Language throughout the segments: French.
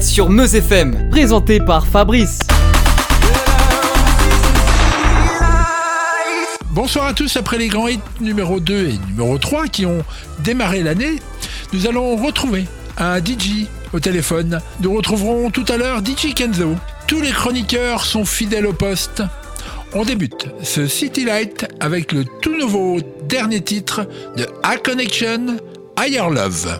Sur Meuse FM, présenté par Fabrice. Bonsoir à tous, après les grands hits numéro 2 et numéro 3 qui ont démarré l'année, nous allons retrouver un DJ au téléphone. Nous retrouverons tout à l'heure DJ Kenzo. Tous les chroniqueurs sont fidèles au poste. On débute ce City Light avec le tout nouveau dernier titre de A Connection, Higher Love.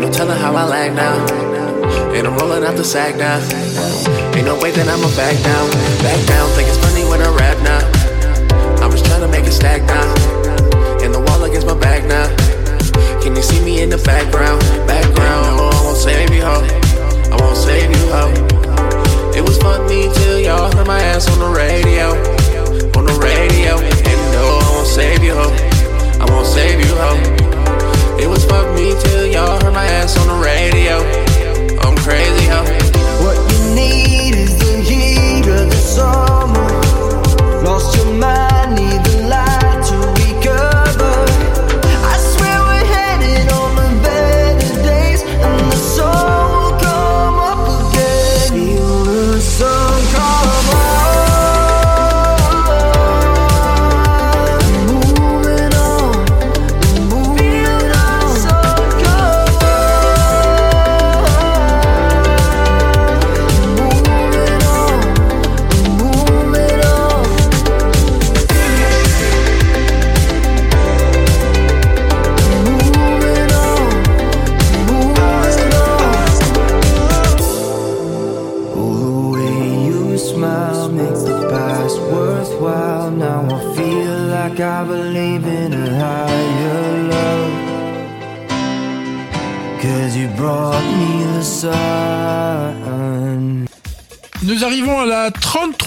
Ain't no telling how I lag now. And I'm rolling out the sack now. Ain't no way that I'ma back down. Back down, think it's funny when I rap now. I'm just trying to make it stack now. And the wall against my back now. Can you see me in the background? Background, no, I won't save you, ho. I won't save you, ho. It was funny till y'all heard my ass on the radio. On the radio. And no, I won't save you, ho. I won't save you, ho. It was fuck me till y'all heard my ass on the radio. I'm crazy, ho. What you need is the heat of the summer. Lost your mind.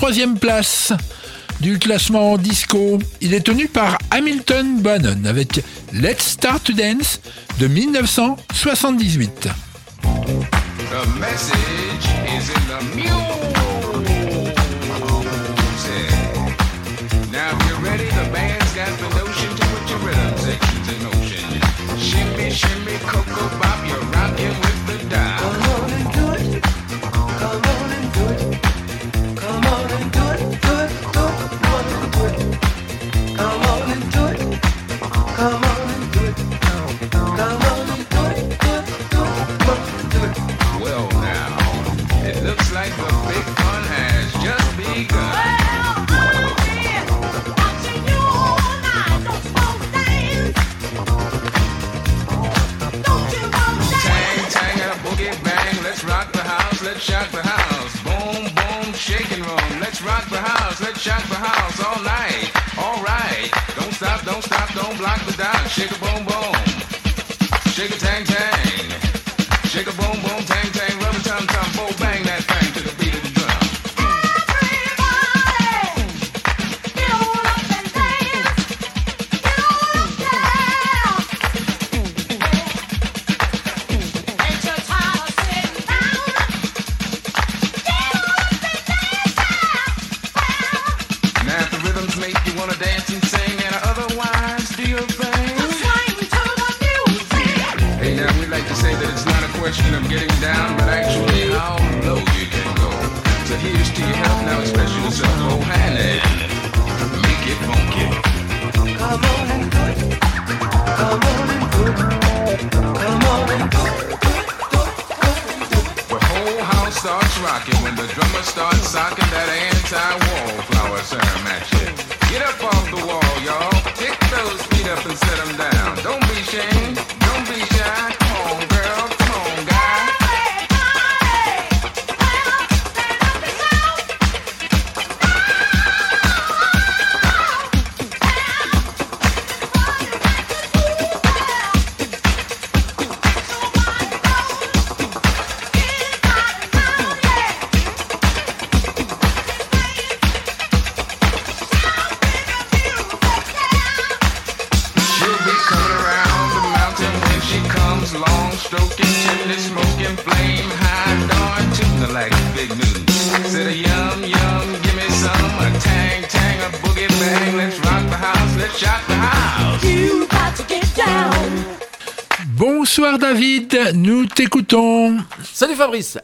33e place du classement disco. Il est tenu par Hamilton Bannon avec Let's Start to Dance de 1978. shimmy,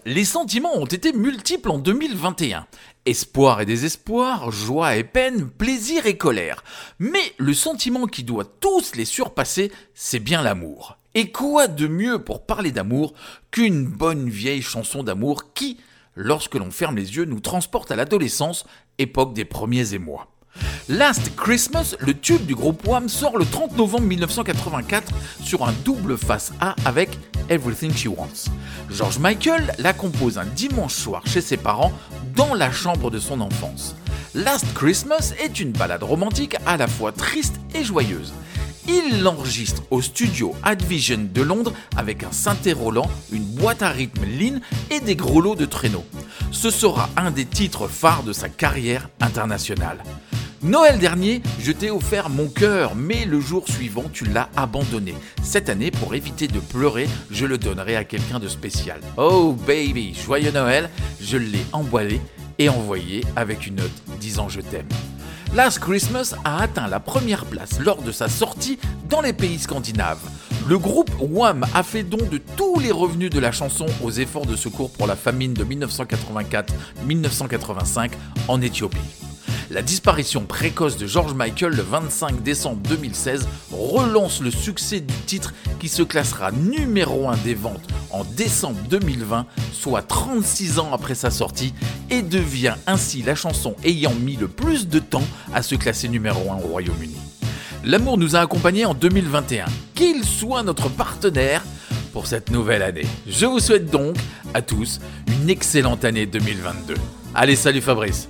Les sentiments ont été multiples en 2021. Espoir et désespoir, joie et peine, plaisir et colère. Mais le sentiment qui doit tous les surpasser, c'est bien l'amour. Et quoi de mieux pour parler d'amour qu'une bonne vieille chanson d'amour qui, lorsque l'on ferme les yeux, nous transporte à l'adolescence, époque des premiers émois. Last Christmas, le tube du groupe Wham sort le 30 novembre 1984 sur un double face A avec Everything She Wants. George Michael la compose un dimanche soir chez ses parents dans la chambre de son enfance. Last Christmas est une ballade romantique à la fois triste et joyeuse. Il l'enregistre au studio Advision de Londres avec un synthé Roland, une boîte à rythme Lean et des gros lots de traîneaux. Ce sera un des titres phares de sa carrière internationale. Noël dernier, je t'ai offert mon cœur, mais le jour suivant, tu l'as abandonné. Cette année, pour éviter de pleurer, je le donnerai à quelqu'un de spécial. Oh baby, joyeux Noël, je l'ai emballé et envoyé avec une note disant je t'aime. Last Christmas a atteint la première place lors de sa sortie dans les pays scandinaves. Le groupe Wham a fait don de tous les revenus de la chanson aux efforts de secours pour la famine de 1984-1985 en Éthiopie. La disparition précoce de George Michael le 25 décembre 2016 relance le succès du titre qui se classera numéro 1 des ventes en décembre 2020, soit 36 ans après sa sortie, et devient ainsi la chanson ayant mis le plus de temps à se classer numéro 1 au Royaume-Uni. L'amour nous a accompagnés en 2021, qu'il soit notre partenaire pour cette nouvelle année. Je vous souhaite donc à tous une excellente année 2022. Allez, salut Fabrice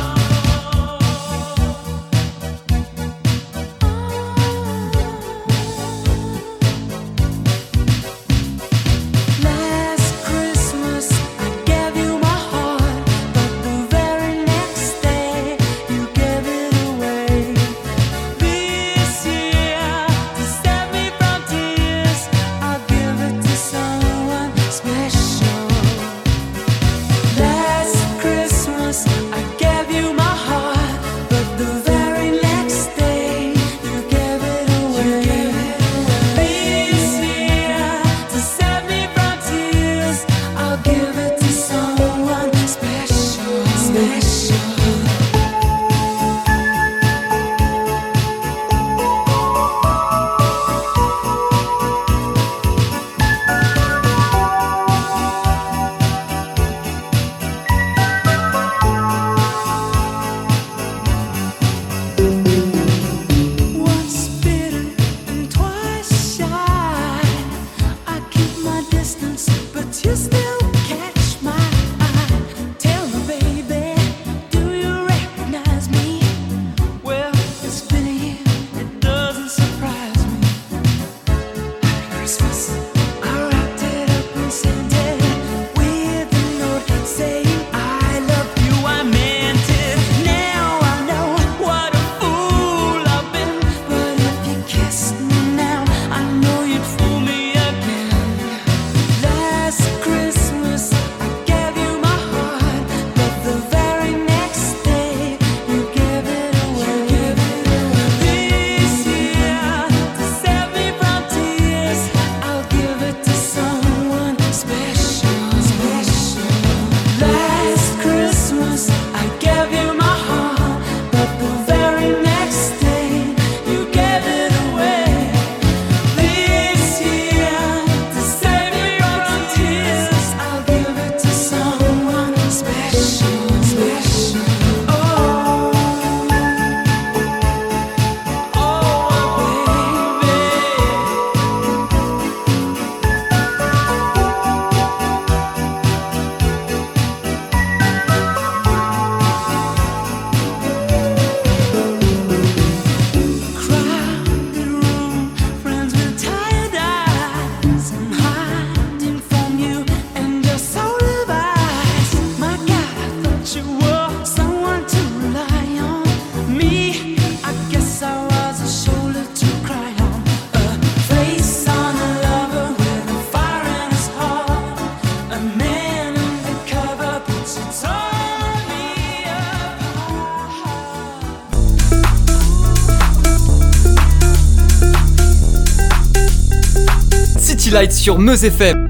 Light sur Meuse FM.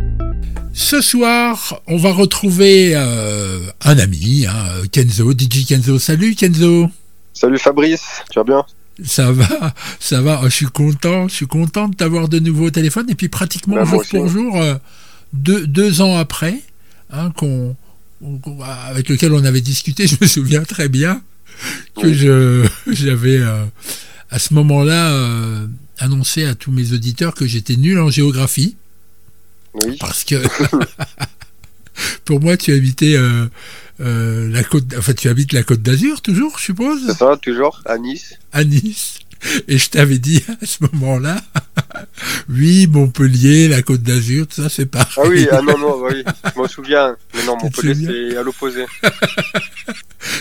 Ce soir, on va retrouver euh, un ami, hein, Kenzo, DJ Kenzo. Salut Kenzo. Salut Fabrice, tu vas bien? Ça va, ça va. Oh, je suis content, je suis content de t'avoir de nouveau au téléphone. Et puis pratiquement Bah, jour pour aussi. jour, euh, deux, deux ans après, hein, qu'on, avec lequel on avait discuté, je me souviens très bien que Oui. je, j'avais euh, à ce moment-là annoncé à tous mes auditeurs que j'étais nul en géographie. Oui. Parce que pour moi, tu habitais euh, euh, la côte, enfin, tu habites la côte d'Azur toujours, je C'est suppose, ça, toujours, à Nice. à Nice. Et je t'avais dit à ce moment-là, oui, Montpellier, la côte d'Azur, tout ça, c'est pareil. Ah oui, ah non, non, oui, je m'en souviens. Mais non, Montpellier, c'est à l'opposé.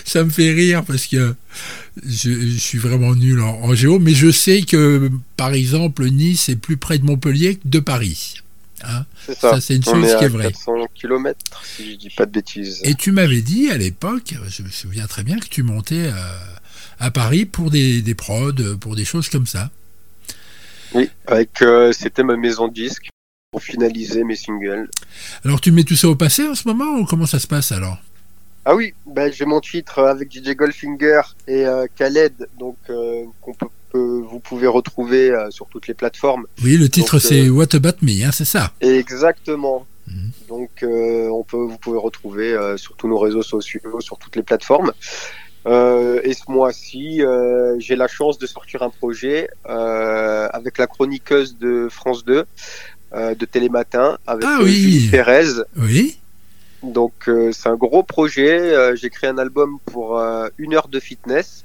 Ça me fait rire parce que je, je suis vraiment nul en, en géo, mais je sais que, par exemple, Nice est plus près de Montpellier que de Paris. Hein C'est ça. Ça, c'est une On chose est qui est vraie. 400 km, si je dis pas de bêtises. Et tu m'avais dit à l'époque, je me souviens très bien, que tu montais euh, à Paris pour des, des prods, pour des choses comme ça. Oui, avec, euh, c'était ma maison de disque pour finaliser mes singles. Alors tu mets tout ça au passé en ce moment ou comment ça se passe alors? Ah oui, ben, j'ai mon titre avec DJ Goldfinger et euh, Khaled, donc euh, qu'on peut, peut- vous pouvez retrouver euh, sur toutes les plateformes. Oui, le titre Donc, c'est euh, What About Me, hein, c'est ça. Exactement. Mhm. Donc, euh, on peut, vous pouvez retrouver euh, sur tous nos réseaux sociaux, sur toutes les plateformes. Euh, et ce mois-ci, euh, j'ai la chance de sortir un projet euh, avec la chroniqueuse de France 2, euh, de Télématin, avec Ah euh, oui. Julie Pérez. Oui, Donc, euh, c'est un gros projet. Euh, j'ai créé un album pour euh, une heure de fitness.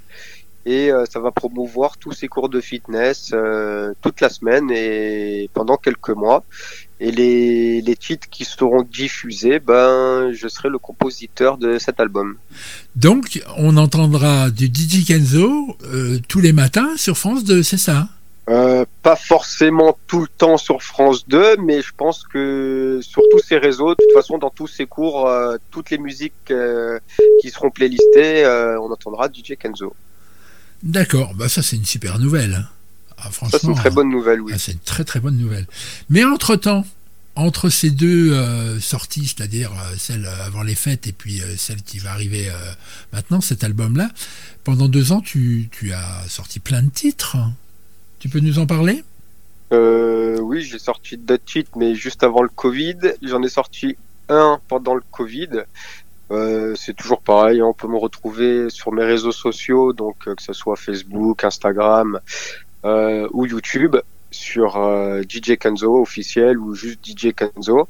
Et euh, ça va promouvoir tous ces cours de fitness euh, toute la semaine et pendant quelques mois. Et les, les titres qui seront diffusés, ben, je serai le compositeur de cet album. donc on entendra du DJ Kenzo euh, tous les matins sur France 2, c'est ça? Euh, pas forcément tout le temps sur France 2, mais je pense que sur tous ces réseaux, de toute façon, dans tous ces cours, euh, toutes les musiques euh, qui seront playlistées, on entendra DJ Kenzo. D'accord, bah ça c'est une super nouvelle. hein. Ah, franchement, Ça, c'est une très bonne nouvelle, oui. Ah, c'est une très très bonne nouvelle. Mais entre-temps, entre ces deux euh, sorties, c'est-à-dire euh, celle avant les fêtes et puis euh, celle qui va arriver maintenant, cet album-là, pendant deux ans, tu, tu as sorti plein de titres. Tu peux nous en parler? Euh, oui, j'ai sorti deux titres, mais juste avant le Covid. J'en ai sorti un pendant le Covid. Euh, c'est toujours pareil, on peut me retrouver sur mes réseaux sociaux, donc euh, que ce soit Facebook, Instagram ou YouTube, sur DJ Kenzo officiel ou juste DJ Kenzo.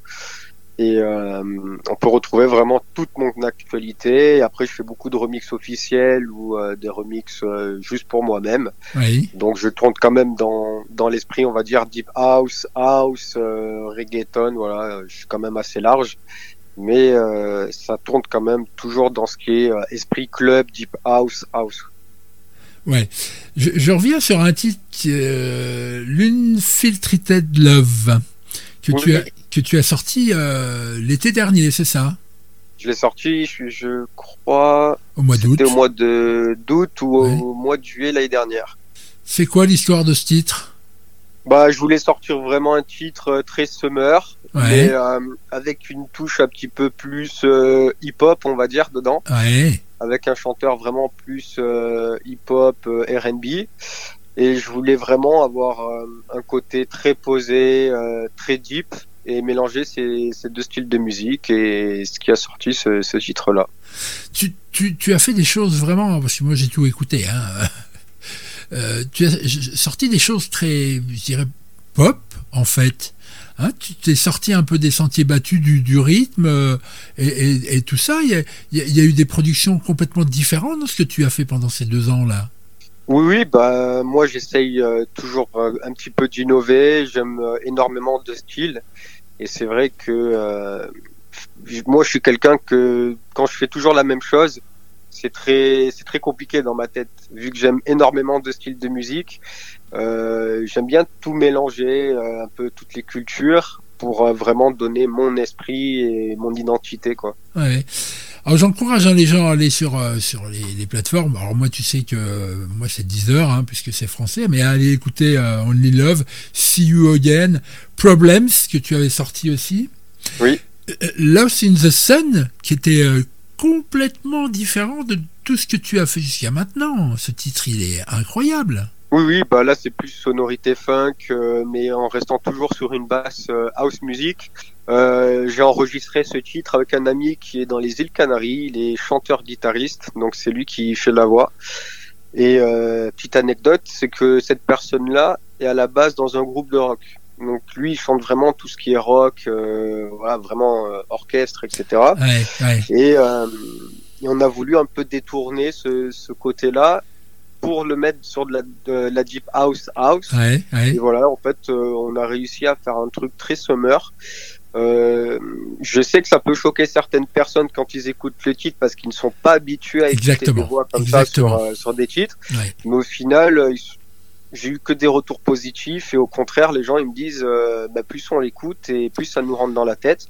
Et euh, on peut retrouver vraiment toute mon actualité. Après, je fais beaucoup de remix officiels ou euh, des remix euh, juste pour moi-même. Oui. Donc je tourne quand même dans, dans l'esprit, on va dire, deep house, house, euh, reggaeton, voilà, je suis quand même assez large. Mais euh, ça tourne quand même toujours dans ce qui est euh, esprit club, deep house, house. Ouais. Je, je reviens sur un titre, euh, l'Unfiltrated Love, que, Oui. tu as, que tu as sorti euh, l'été dernier, c'est ça? Je l'ai sorti, je, je crois, Au mois d'août. c'était au mois d'août ou Ouais. au mois de juillet l'année dernière. C'est quoi l'histoire de ce titre? Bah, je voulais sortir vraiment un titre euh, très summer, Ouais. mais euh, avec une touche un petit peu plus euh, hip-hop, on va dire, dedans. Ouais. avec un chanteur vraiment plus euh, hip-hop, R&B. Et je voulais vraiment avoir un côté très posé, très deep, et mélanger ces, ces deux styles de musique, et ce qui a sorti ce, ce titre-là. tu, tu, tu as fait des choses vraiment, parce que moi j'ai tout écouté, hein. Euh, tu as sorti des choses très, je dirais, pop, en fait. Hein, tu t'es sorti un peu des sentiers battus du, du rythme euh, et, et- et tout ça. Il y a, il y eu des productions complètement différentes dans ce que tu as fait pendant ces deux ans-là. Oui, oui, bah moi j'essaye euh, toujours un petit peu d'innover. J'aime énormément de styles, et c'est vrai que euh, moi je suis quelqu'un que quand je fais toujours la même chose, c'est très c'est très compliqué dans ma tête. Vu que j'aime énormément de styles de musique, euh, j'aime bien tout mélanger, euh, un peu toutes les cultures pour euh, vraiment donner mon esprit et mon identité quoi. Ouais. Alors j'encourage hein, les gens à aller sur euh, sur les, les plateformes. Alors moi tu sais que euh, moi c'est 10 heures hein, puisque c'est français, mais allez écouter euh, Only Love, See You Again, Problems que tu avais sorti aussi. Oui. Lost in the Sun qui était complètement différent de tout ce que tu as fait jusqu'à maintenant. Ce titre il est incroyable. Oui, oui, bah là c'est plus sonorité funk, euh, mais en restant toujours sur une basse euh, house music. Euh, J'ai enregistré ce titre avec un ami qui est dans les îles Canaries, il est chanteur-guitariste, donc c'est lui qui fait la voix. Et euh, petite anecdote, c'est que cette personne-là est à la base dans un groupe de rock. Donc lui, il chante vraiment tout ce qui est rock, euh, voilà, vraiment euh, orchestre, etc. Ouais, ouais. Et, euh, et on a voulu un peu détourner ce, ce côté-là pour le mettre sur de la, de la deep house house. Ouais, ouais. Et voilà, en fait, euh, on a réussi à faire un truc très summer. Euh, je sais que ça peut choquer certaines personnes quand ils écoutent le titre parce qu'ils ne sont pas habitués à écouter Exactement, des voix comme exactement. ça sur, euh, sur des titres. Ouais. Mais au final, euh, j'ai eu que des retours positifs et au contraire, les gens ils me disent bah, plus on l'écoute et plus ça nous rentre dans la tête.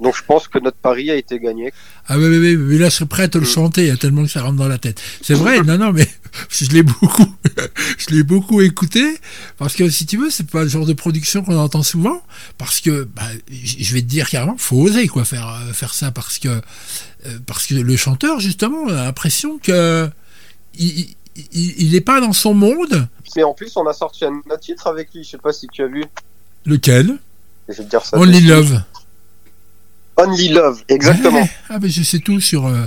Donc je pense que notre pari a été gagné. Ah oui, oui, oui, mais là, je serais prêt à te le Mm. chanter, hein, tellement que ça rentre dans la tête. C'est vrai, non, non, mais je l'ai beaucoup, je l'ai beaucoup écouté, parce que si tu veux, c'est pas le genre de production qu'on entend souvent, parce que, bah, je vais te dire carrément, faut oser, quoi, faire, euh, faire ça, parce que, euh, parce que le chanteur, justement, a l'impression que, il, il, il est pas dans son monde. Mais en plus, on a sorti un titre avec lui. Je sais pas si tu as vu. Lequel? Je vais te dire ça. Only. Love. Only Love, exactement. Ouais. Ah, ben, je sais tout sur, euh,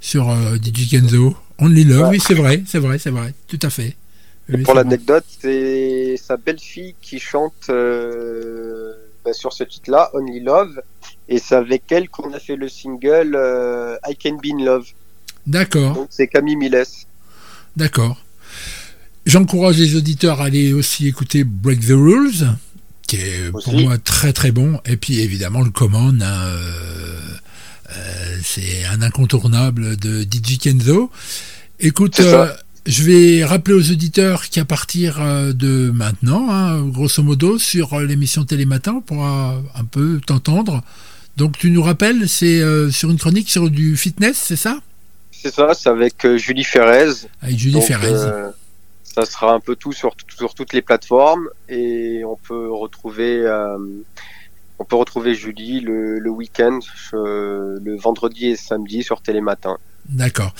sur euh, DJ Kenzo. Only Love, Ouais. oui, c'est vrai, c'est vrai, c'est vrai, tout à fait. Oui, Pour l'anecdote, c'est sa belle-fille qui chante euh, bah, sur ce titre-là, Only Love, et c'est avec elle qu'on a fait le single I Can Be in Love. D'accord. Donc c'est Camille Miles. D'accord. J'encourage les auditeurs à aller aussi écouter Break the Rules, qui est pour moi très très bon. Et puis évidemment le Command, hein, euh, euh, c'est un incontournable de DJ Kenzo. Écoute, euh, je vais rappeler aux auditeurs qu'à partir de maintenant, hein, grosso modo, sur l'émission Télématin, on pourra un peu t'entendre. Donc tu nous rappelles, c'est sur une chronique sur du fitness, c'est ça? C'est ça, c'est avec Julie Ferrez. Avec Julie Donc, Ferrez. Ça sera un peu tout sur, sur toutes les plateformes et on peut retrouver euh, on peut retrouver Julie le, le week-end, euh, le vendredi et samedi sur Télématin. D'accord.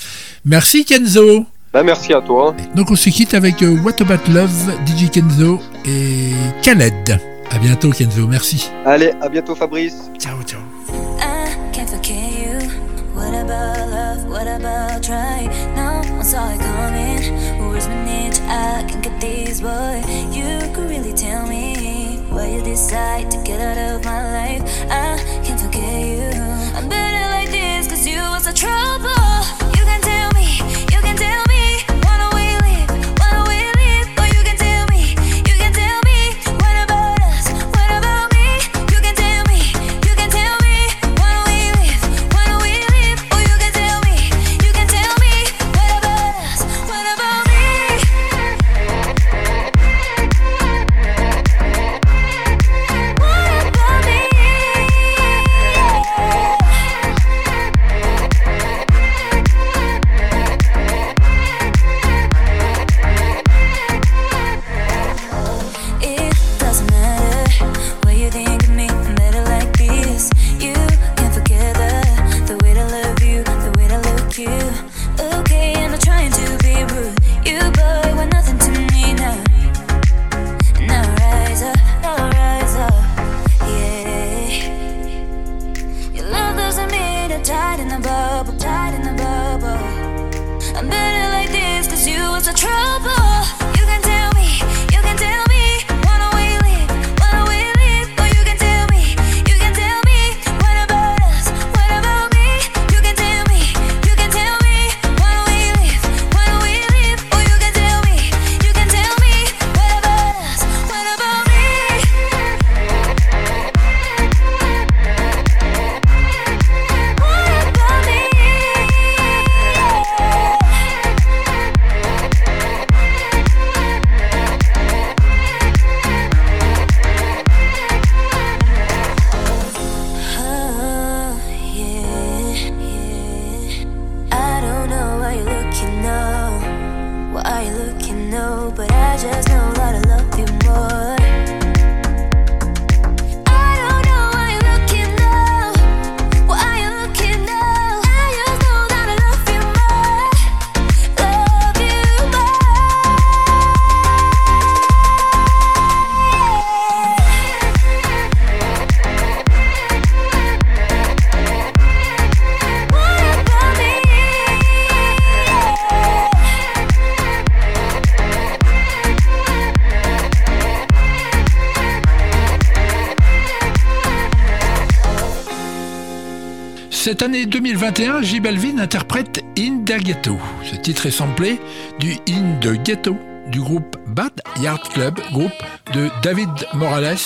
Merci Kenzo. Bah, merci à toi. Donc on se quitte avec euh, What About Love, DJ Kenzo et Khaled. À bientôt Kenzo, merci. Allez, à bientôt Fabrice. Ciao ciao. I can't forget you. What about love? What about try? No one saw it coming. I can get these, boy. You could really tell me why you decide to get out of my life. I can't forget you. I'm better like this, cause you was a trouble. année 2021, J Balvin interprète In the Ghetto. Ce titre est samplé du In the Ghetto du groupe Bad Yard Club, groupe de David Morales.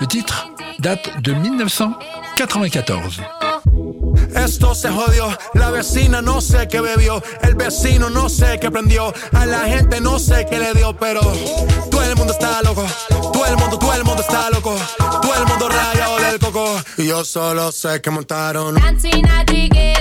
Le titre date de 1994. todo el mundo rayado del coco. Y Yo solo sé que montaron. Dancing at the gate.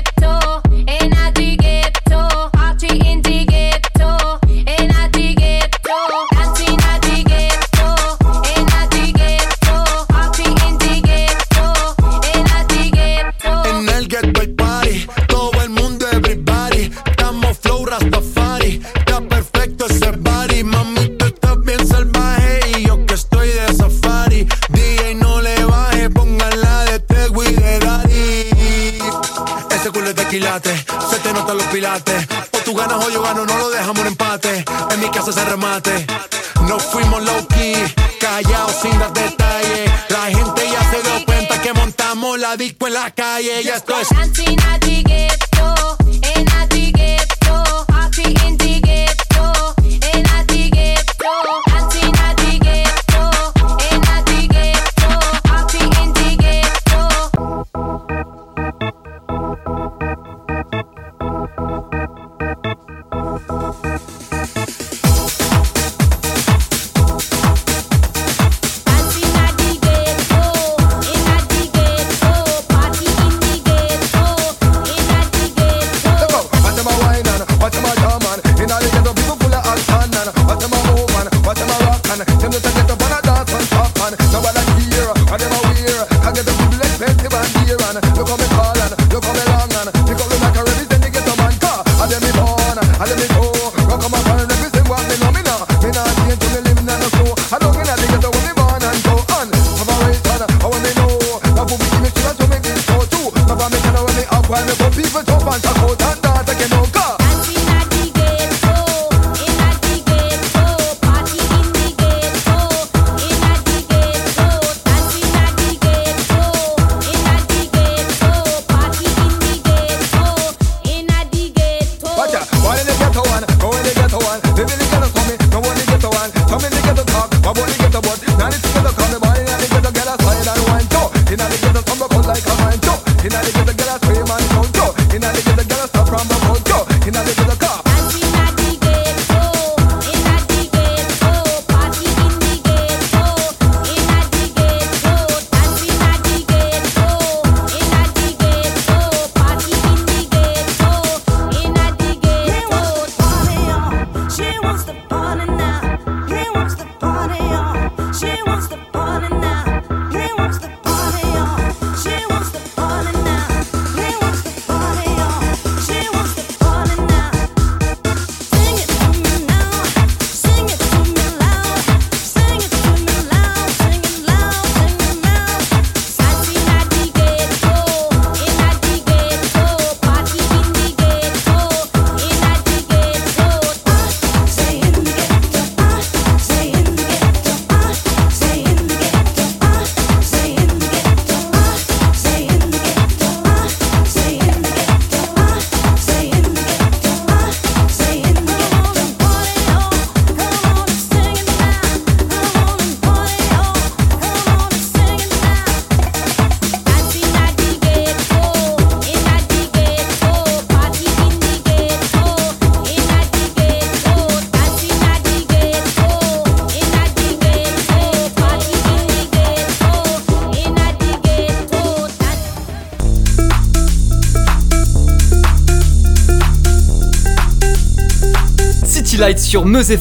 Light sur Meuse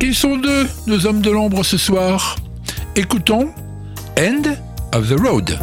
Ils sont deux, nos hommes de l'ombre ce soir. Écoutons End of the Road.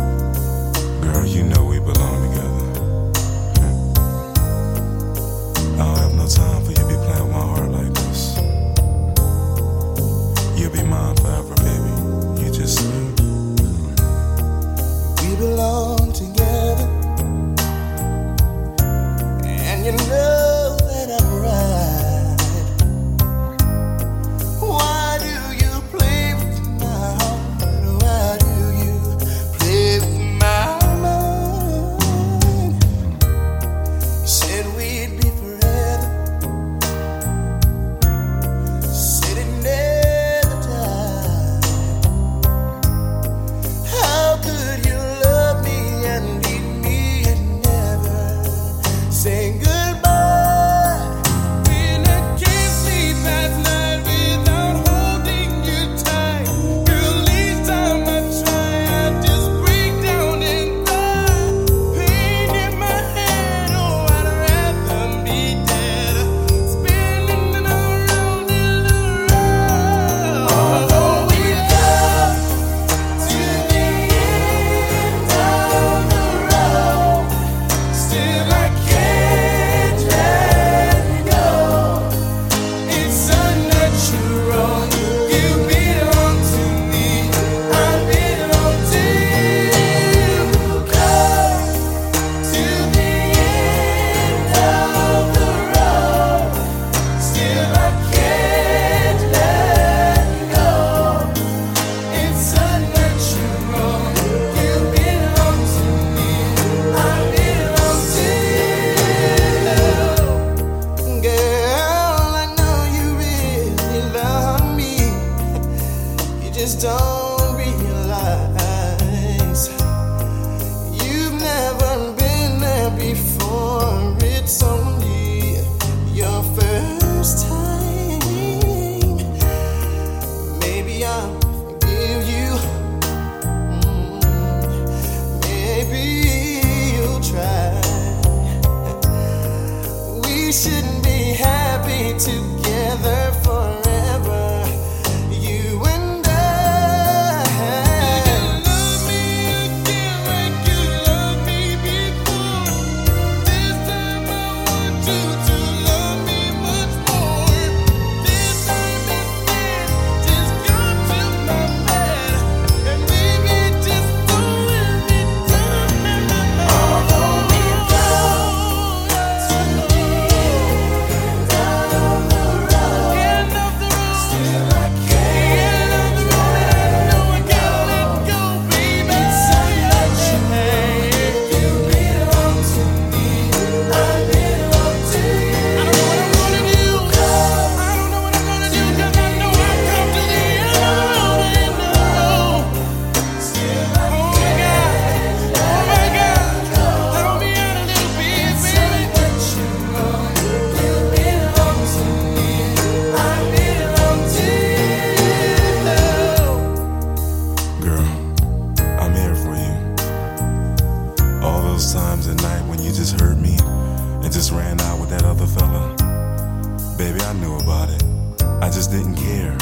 I just didn't care.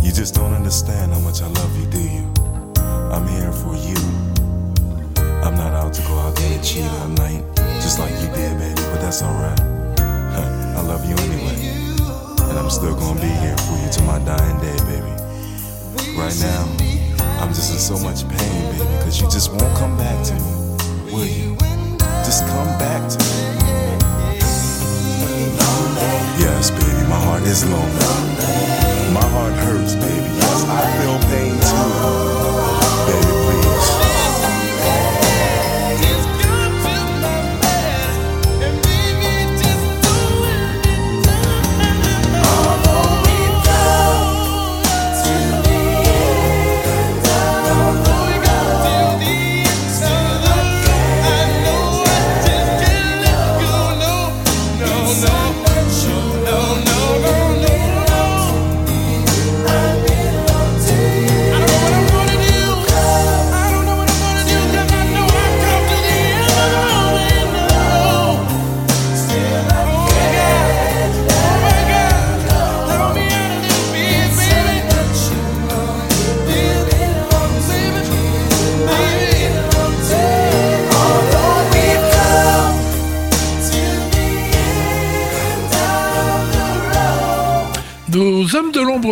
You just don't understand how much I love you, do you? I'm here for you. I'm not out to go out there and cheat all night, just like you did, baby, but that's alright. I love you anyway. And I'm still gonna be here for you to my dying day, baby. Right now, I'm just in so much pain, baby, because you just won't come back to me. Will you? Just come back to me. Yes, baby, my heart is lonely. My heart hurts, baby. Yes, I feel pain too.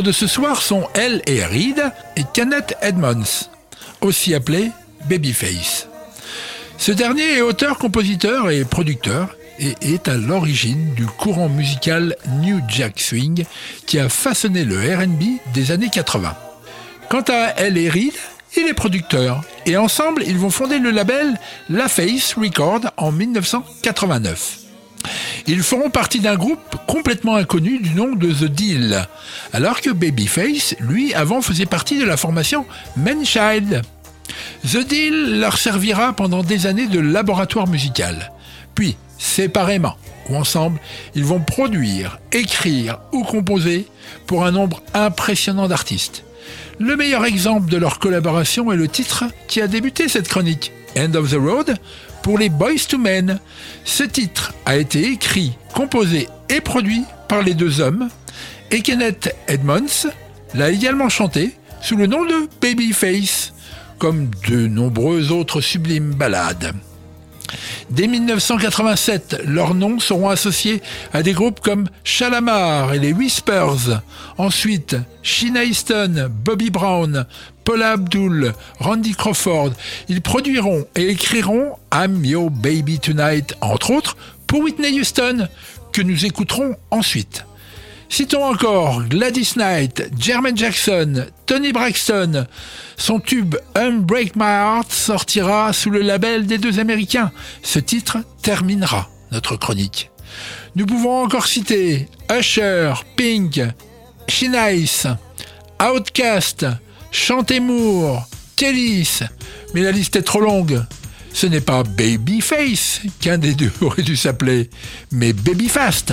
De ce soir sont Elle et Reed et Kenneth Edmonds, aussi appelé Babyface. Ce dernier est auteur, compositeur et producteur et est à l'origine du courant musical New Jack Swing qui a façonné le R&B des années 80. Quant à Elle et Reed, il est producteur et ensemble ils vont fonder le label La Face Record en 1989. Ils feront partie d'un groupe complètement inconnu du nom de The Deal, alors que Babyface, lui, avant faisait partie de la formation Manchild. The Deal leur servira pendant des années de laboratoire musical. Puis, séparément ou ensemble, ils vont produire, écrire ou composer pour un nombre impressionnant d'artistes. Le meilleur exemple de leur collaboration est le titre qui a débuté cette chronique, End of the Road, pour les Boys to Men. Ce titre a été écrit, composé et produit par les deux hommes, et Kenneth Edmonds l'a également chanté sous le nom de Babyface, comme de nombreuses autres sublimes ballades. Dès 1987, leurs noms seront associés à des groupes comme Shalamar et les Whispers. Ensuite, Sheena Easton, Bobby Brown, Paula Abdul, Randy Crawford. Ils produiront et écriront I'm Your Baby Tonight, entre autres, pour Whitney Houston, que nous écouterons ensuite. Citons encore Gladys Knight, Jermaine Jackson, Tony Braxton. Son tube Unbreak My Heart sortira sous le label des deux Américains. Ce titre terminera notre chronique. Nous pouvons encore citer Usher, Pink, Shinice, Outcast, Chantemour, Kélis. Mais la liste est trop longue. Ce n'est pas Babyface qu'un des deux aurait dû s'appeler, mais Babyfast.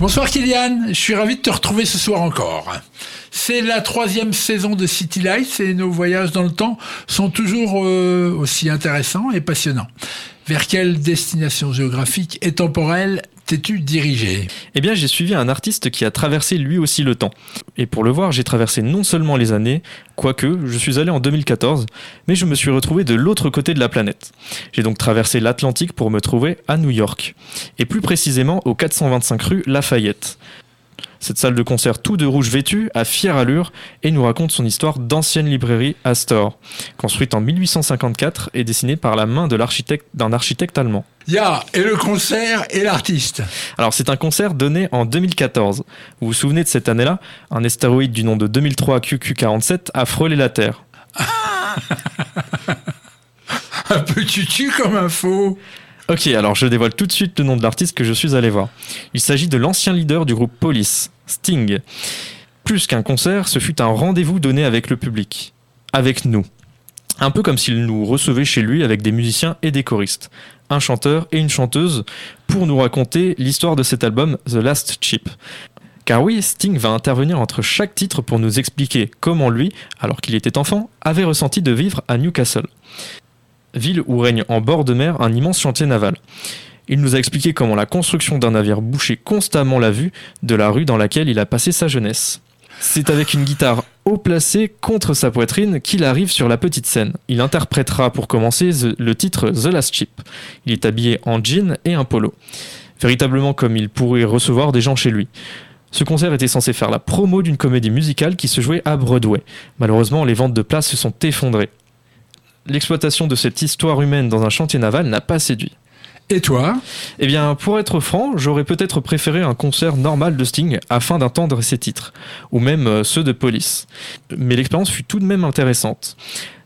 Bonsoir Kylian, je suis ravi de te retrouver ce soir encore. C'est la troisième saison de City Lights et nos voyages dans le temps sont toujours euh, aussi intéressants et passionnants. Vers quelle destination géographique et temporelle t'es-tu dirigé? Eh bien, j'ai suivi un artiste qui a traversé lui aussi le temps. Et pour le voir, j'ai traversé non seulement les années, quoique je suis allé en 2014, mais je me suis retrouvé de l'autre côté de la planète. J'ai donc traversé l'Atlantique pour me trouver à New York, et plus précisément au 425 rue Lafayette. Cette salle de concert tout de rouge vêtue a fière allure et nous raconte son histoire d'ancienne librairie Astor, construite en 1854 et dessinée par la main de l'architecte- d'un architecte allemand. Ya, et le concert et l'artiste? Alors c'est un concert donné en 2014. Vous vous souvenez de cette année-là? Un astéroïde du nom de 2003 QQ47 a frôlé la Terre. Un peu tutu comme info. Ok, alors je dévoile tout de suite le nom de l'artiste que je suis allé voir. Il s'agit de l'ancien leader du groupe Police, Sting. Plus qu'un concert, ce fut un rendez-vous donné avec le public. Avec nous. Un peu comme s'il nous recevait chez lui avec des musiciens et des choristes. Un chanteur et une chanteuse pour nous raconter l'histoire de cet album The Last Chip. Car oui, Sting va intervenir entre chaque titre pour nous expliquer comment lui, alors qu'il était enfant, avait ressenti de vivre à Newcastle ville où règne en bord de mer un immense chantier naval. Il nous a expliqué comment la construction d'un navire bouchait constamment la vue de la rue dans laquelle il a passé sa jeunesse. C'est avec une guitare haut placée contre sa poitrine qu'il arrive sur la petite scène. Il interprétera pour commencer le titre The Last Chip. Il est habillé en jean et un polo. Véritablement comme il pourrait recevoir des gens chez lui. Ce concert était censé faire la promo d'une comédie musicale qui se jouait à Broadway. Malheureusement, les ventes de places se sont effondrées l'exploitation de cette histoire humaine dans un chantier naval n'a pas séduit. Et toi? Eh bien, pour être franc, j'aurais peut-être préféré un concert normal de Sting afin d'entendre ses titres, ou même euh, ceux de Police. Mais l'expérience fut tout de même intéressante.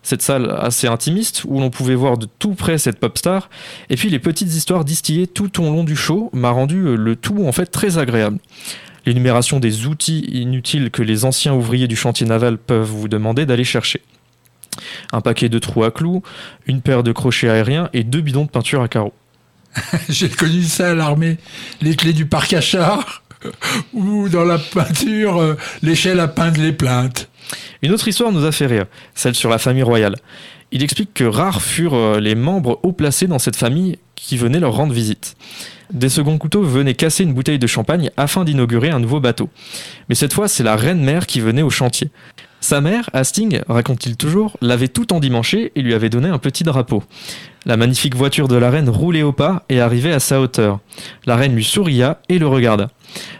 Cette salle assez intimiste, où l'on pouvait voir de tout près cette pop star, et puis les petites histoires distillées tout au long du show m'a rendu euh, le tout en fait très agréable. L'énumération des outils inutiles que les anciens ouvriers du chantier naval peuvent vous demander d'aller chercher un paquet de trous à clous, une paire de crochets aériens et deux bidons de peinture à carreaux. J'ai connu ça à l'armée. Les clés du parc à char ou dans la peinture, euh, l'échelle à peindre les plaintes. Une autre histoire nous a fait rire, celle sur la famille royale. Il explique que rares furent euh, les membres haut placés dans cette famille qui venaient leur rendre visite. Des seconds couteaux venaient casser une bouteille de champagne afin d'inaugurer un nouveau bateau. Mais cette fois, c'est la reine mère qui venait au chantier. Sa mère, Hastings, raconte-t-il toujours, l'avait tout endimanché et lui avait donné un petit drapeau. La magnifique voiture de la reine roulait au pas et arrivait à sa hauteur. La reine lui souria et le regarda.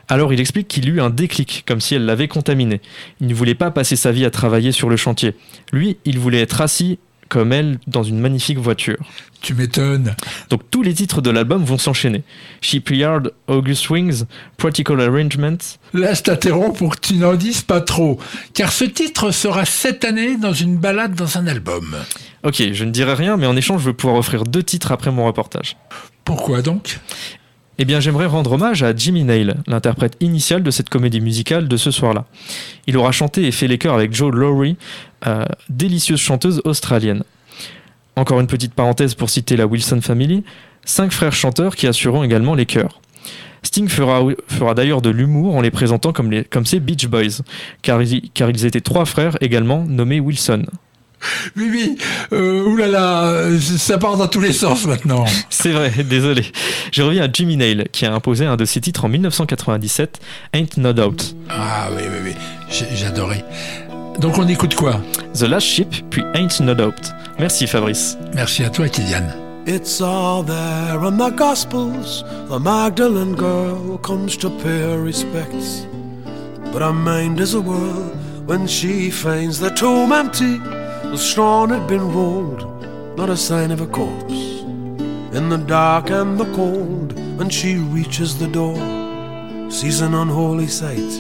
Alors il explique qu'il eut un déclic, comme si elle l'avait contaminé. Il ne voulait pas passer sa vie à travailler sur le chantier. Lui, il voulait être assis comme elle dans une magnifique voiture. Tu m'étonnes. Donc tous les titres de l'album vont s'enchaîner. Shipyard, August Wings, Practical Arrangements. Là, je t'interromps pour que tu n'en dises pas trop, car ce titre sera cette année dans une balade dans un album. Ok, je ne dirai rien, mais en échange, je vais pouvoir offrir deux titres après mon reportage. Pourquoi donc? Eh bien, j'aimerais rendre hommage à Jimmy Nail, l'interprète initial de cette comédie musicale de ce soir-là. Il aura chanté et fait les chœurs avec Joe Lowry, euh, délicieuse chanteuse australienne. Encore une petite parenthèse pour citer la Wilson Family, cinq frères chanteurs qui assureront également les chœurs. Sting fera, d'ailleurs de l'humour en les présentant comme, ses Beach Boys, car ils étaient trois frères également nommés Wilson. Oui, oui, euh, oulala, ça part dans tous les sens maintenant. C'est vrai, désolé. Je reviens à Jimmy Nail, qui a imposé un de ses titres en 1997, Ain't No Doubt. Ah oui, oui, oui, J'ai- j'adorais. Donc on écoute quoi? The Last Ship, puis Ain't No Doubt. Merci Fabrice. Merci à toi, Kylian. It's all there in the Gospels. The Magdalene girl comes to pay her respects. But her mind is a whirl when she finds the tomb empty. The stone had been rolled, not a sign of a corpse. In the dark and the cold, and she reaches the door, sees an unholy sight.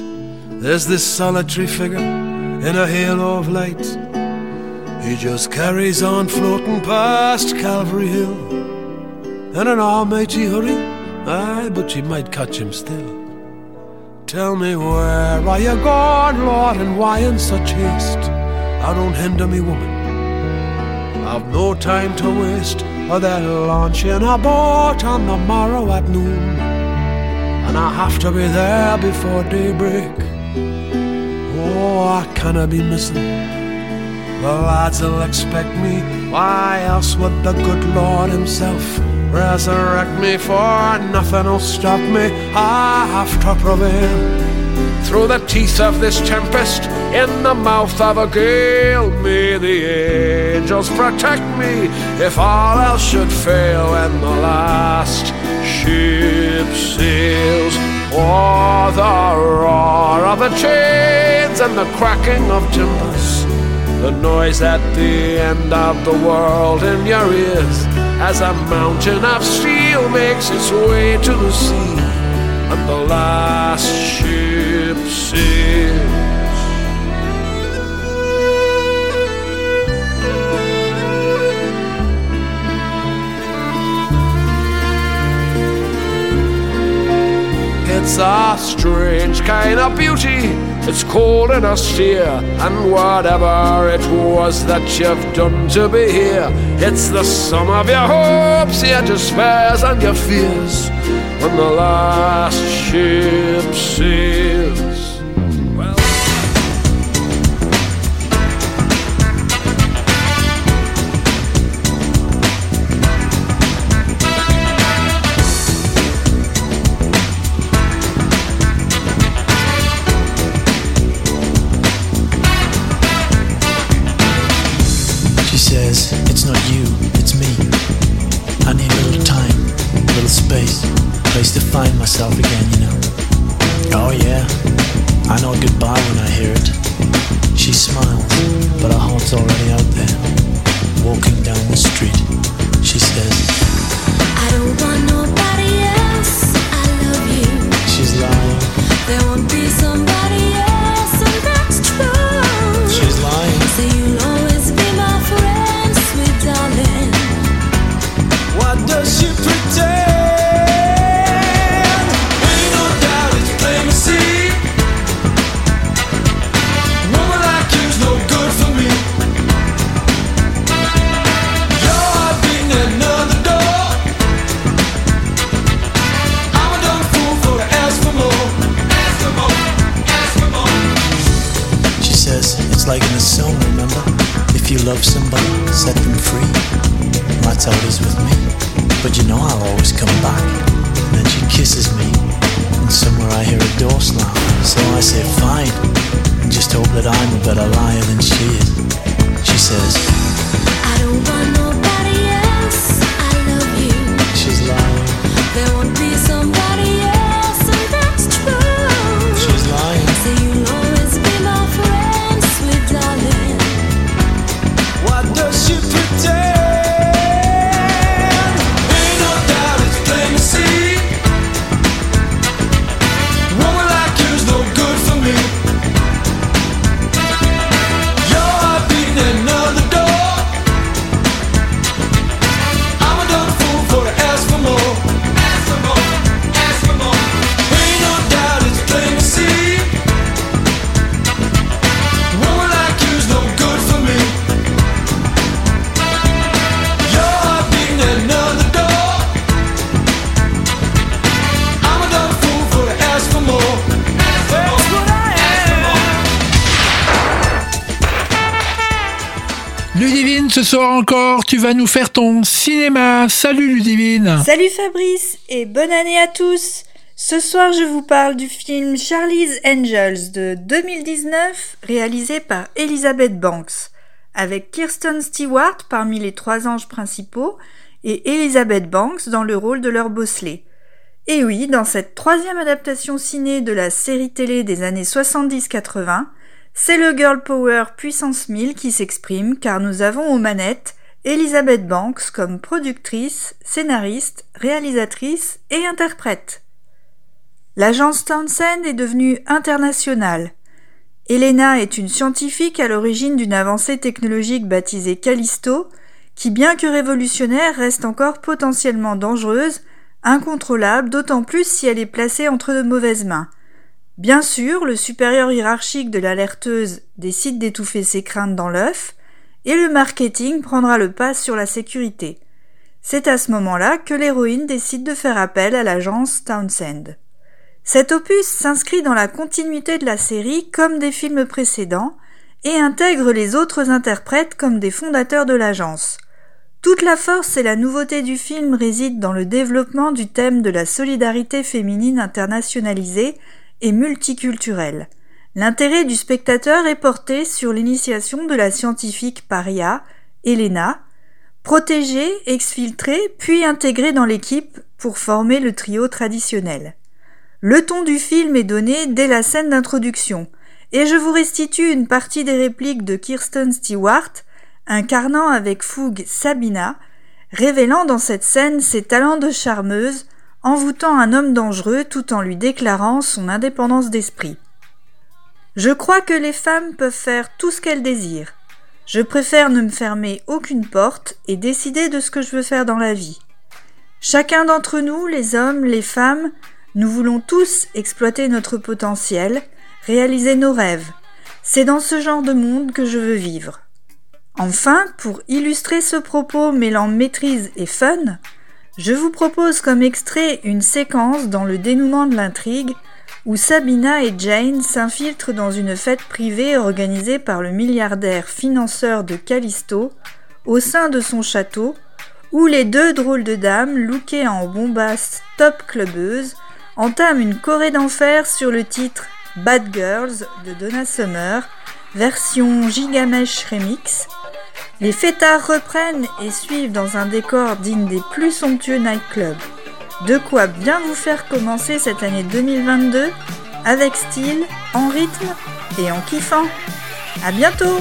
There's this solitary figure in a halo of light. He just carries on floating past Calvary Hill in an almighty hurry. Aye, but she might catch him still. Tell me where are you gone, Lord, and why in such haste? I don't hinder me, woman. I've no time to waste. Or they'll launch in a boat on the morrow at noon. and I have to be there before daybreak. Oh, I cannot be missing. The lads will expect me. Why else would the good Lord Himself resurrect me? For nothing will stop me. I have to prevail. Through the teeth of this tempest, in the mouth of a gale, may the angels protect me if all else should fail and the last ship sails. Or the roar of the chains and the cracking of timbers, the noise at the end of the world in your ears as a mountain of steel makes its way to the sea and the last ship It's a strange kind of beauty. It's cold and austere, and whatever it was that you've done to be here, it's the sum of your hopes, your despairs, and your fears. When the last ship sails. Myself again, you know. Oh, yeah, I know goodbye when I hear it. She smiles, but her heart's already out there. Walking down the street, she says, I don't want nobody It is with me. But you know I'll always come back. And then she kisses me. And somewhere I hear a door slam. So I say fine. And just hope that I'm a better liar Ce soir encore, tu vas nous faire ton cinéma. Salut Ludivine. Salut Fabrice et bonne année à tous. Ce soir, je vous parle du film Charlie's Angels de 2019, réalisé par Elizabeth Banks, avec Kirsten Stewart parmi les trois anges principaux et Elizabeth Banks dans le rôle de leur bosselet. Et oui, dans cette troisième adaptation ciné de la série télé des années 70-80, c'est le girl power puissance 1000 qui s'exprime car nous avons aux manettes Elizabeth Banks comme productrice, scénariste, réalisatrice et interprète. L'agence Townsend est devenue internationale. Elena est une scientifique à l'origine d'une avancée technologique baptisée Callisto, qui bien que révolutionnaire reste encore potentiellement dangereuse, incontrôlable, d'autant plus si elle est placée entre de mauvaises mains. Bien sûr, le supérieur hiérarchique de l'alerteuse décide d'étouffer ses craintes dans l'œuf, et le marketing prendra le pas sur la sécurité. C'est à ce moment-là que l'héroïne décide de faire appel à l'agence Townsend. Cet opus s'inscrit dans la continuité de la série comme des films précédents et intègre les autres interprètes comme des fondateurs de l'agence. Toute la force et la nouveauté du film résident dans le développement du thème de la solidarité féminine internationalisée et multiculturelle. L'intérêt du spectateur est porté sur l'initiation de la scientifique paria, Elena, protégée, exfiltrée, puis intégrée dans l'équipe pour former le trio traditionnel. Le ton du film est donné dès la scène d'introduction, et je vous restitue une partie des répliques de Kirsten Stewart, incarnant avec fougue Sabina, révélant dans cette scène ses talents de charmeuse, envoûtant un homme dangereux tout en lui déclarant son indépendance d'esprit. Je crois que les femmes peuvent faire tout ce qu'elles désirent. Je préfère ne me fermer aucune porte et décider de ce que je veux faire dans la vie. Chacun d'entre nous, les hommes, les femmes, nous voulons tous exploiter notre potentiel, réaliser nos rêves. C'est dans ce genre de monde que je veux vivre. Enfin, pour illustrer ce propos mêlant maîtrise et fun, je vous propose comme extrait une séquence dans le dénouement de l'intrigue où Sabina et Jane s'infiltrent dans une fête privée organisée par le milliardaire financeur de Callisto au sein de son château, où les deux drôles de dames, lookées en bombasses top clubbeuses, entament une choré d'enfer sur le titre Bad Girls de Donna Summer, version Gigamesh Remix. Les fêtards reprennent et suivent dans un décor digne des plus somptueux nightclubs. De quoi bien vous faire commencer cette année 2022 avec style, en rythme et en kiffant. À bientôt!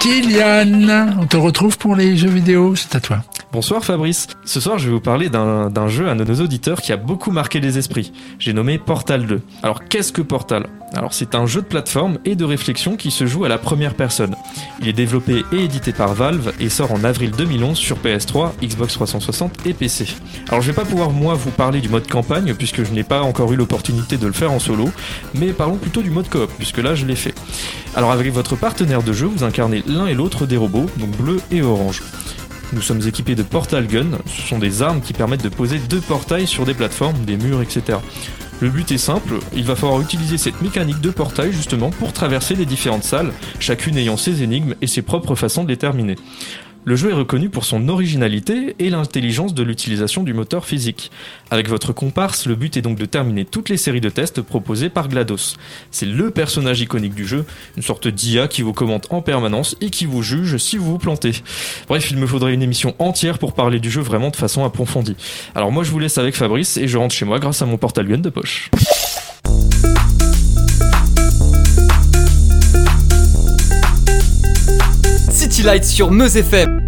Kylian, on te retrouve pour les jeux vidéo, c'est à toi. Bonsoir Fabrice. Ce soir, je vais vous parler d'un jeu à nos auditeurs qui a beaucoup marqué les esprits. J'ai nommé Portal 2. Alors, qu'est-ce que Portal? Alors, c'est un jeu de plateforme et de réflexion qui se joue à la première personne. Il est développé et édité par Valve et sort en avril 2011 sur PS3, Xbox 360 et PC. Alors, je vais pas pouvoir moi vous parler du mode campagne puisque je n'ai pas encore eu l'opportunité de le faire en solo, mais parlons plutôt du mode coop puisque là, je l'ai fait. Alors, avec votre partenaire de jeu, vous incarnez l'un et l'autre des robots, donc bleu et orange. Nous sommes équipés de portal guns, ce sont des armes qui permettent de poser deux portails sur des plateformes, des murs, etc. Le but est simple, il va falloir utiliser cette mécanique de portail justement pour traverser les différentes salles, chacune ayant ses énigmes et ses propres façons de les terminer. Le jeu est reconnu pour son originalité et l'intelligence de l'utilisation du moteur physique. Avec votre comparse, le but est donc de terminer toutes les séries de tests proposées par GLaDOS. C'est le personnage iconique du jeu, une sorte d'IA qui vous commente en permanence et qui vous juge si vous vous plantez. Bref, il me faudrait une émission entière pour parler du jeu vraiment de façon approfondie. Alors moi je vous laisse avec Fabrice et je rentre chez moi grâce à mon porte-aluette de poche. City Light sur Meuse FM.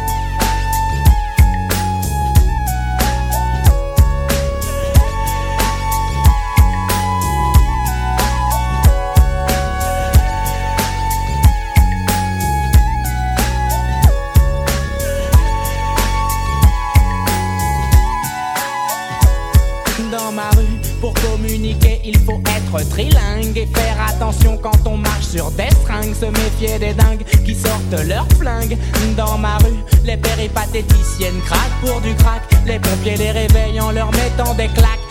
trilingue et faire attention quand on marche sur des stringues. Se méfier des dingues qui sortent leurs flingues. Dans ma rue, les péripatéticiennes craquent pour du crack. Les pompiers les réveillent en leur mettant des claques.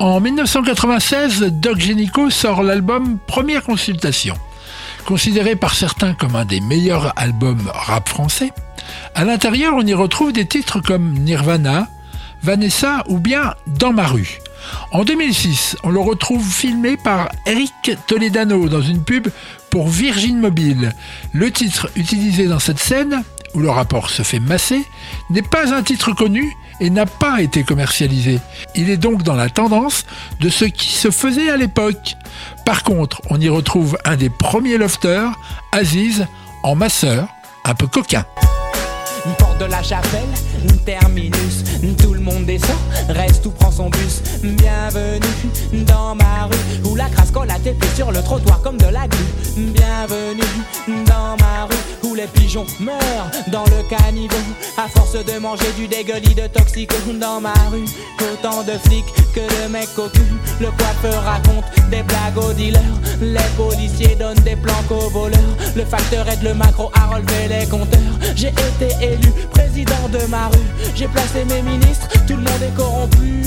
En 1996, Doc Génico sort l'album Première Consultation. Considéré par certains comme un des meilleurs albums rap français, à l'intérieur on y retrouve des titres comme Nirvana, Vanessa ou bien Dans ma rue. En 2006, on le retrouve filmé par Eric Toledano dans une pub pour Virgin Mobile. Le titre utilisé dans cette scène, où le rapport se fait masser, n'est pas un titre connu et n'a pas été commercialisé. Il est donc dans la tendance de ce qui se faisait à l'époque. Par contre, on y retrouve un des premiers lofters, Aziz, en masseur, un peu coquin. De la chapelle, terminus, tout le monde descend, reste ou prend son bus. Bienvenue dans ma rue, où la crasse colle à tes pieds sur le trottoir comme de la glu. Bienvenue dans ma rue, où les pigeons meurent dans le caniveau. À force de manger du dégueulis de toxico dans ma rue, autant de flics que de mecs au. Le coiffeur raconte des blagues aux dealers, les policiers donnent des planques aux voleurs. Le facteur aide le macro à relever les compteurs. J'ai été élu président de ma rue, j'ai placé mes ministres, tout le monde est corrompu.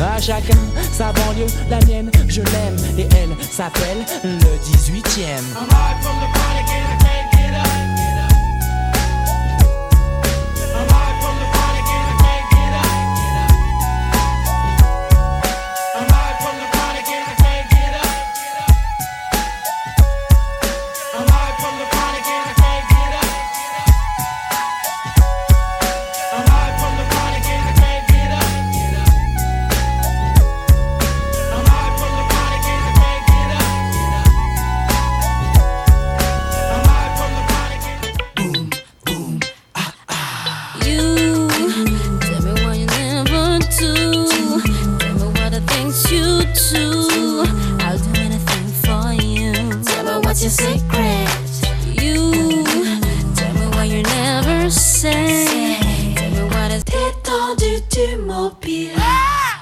À chacun sa banlieue, la mienne je l'aime et elle s'appelle le 18ème.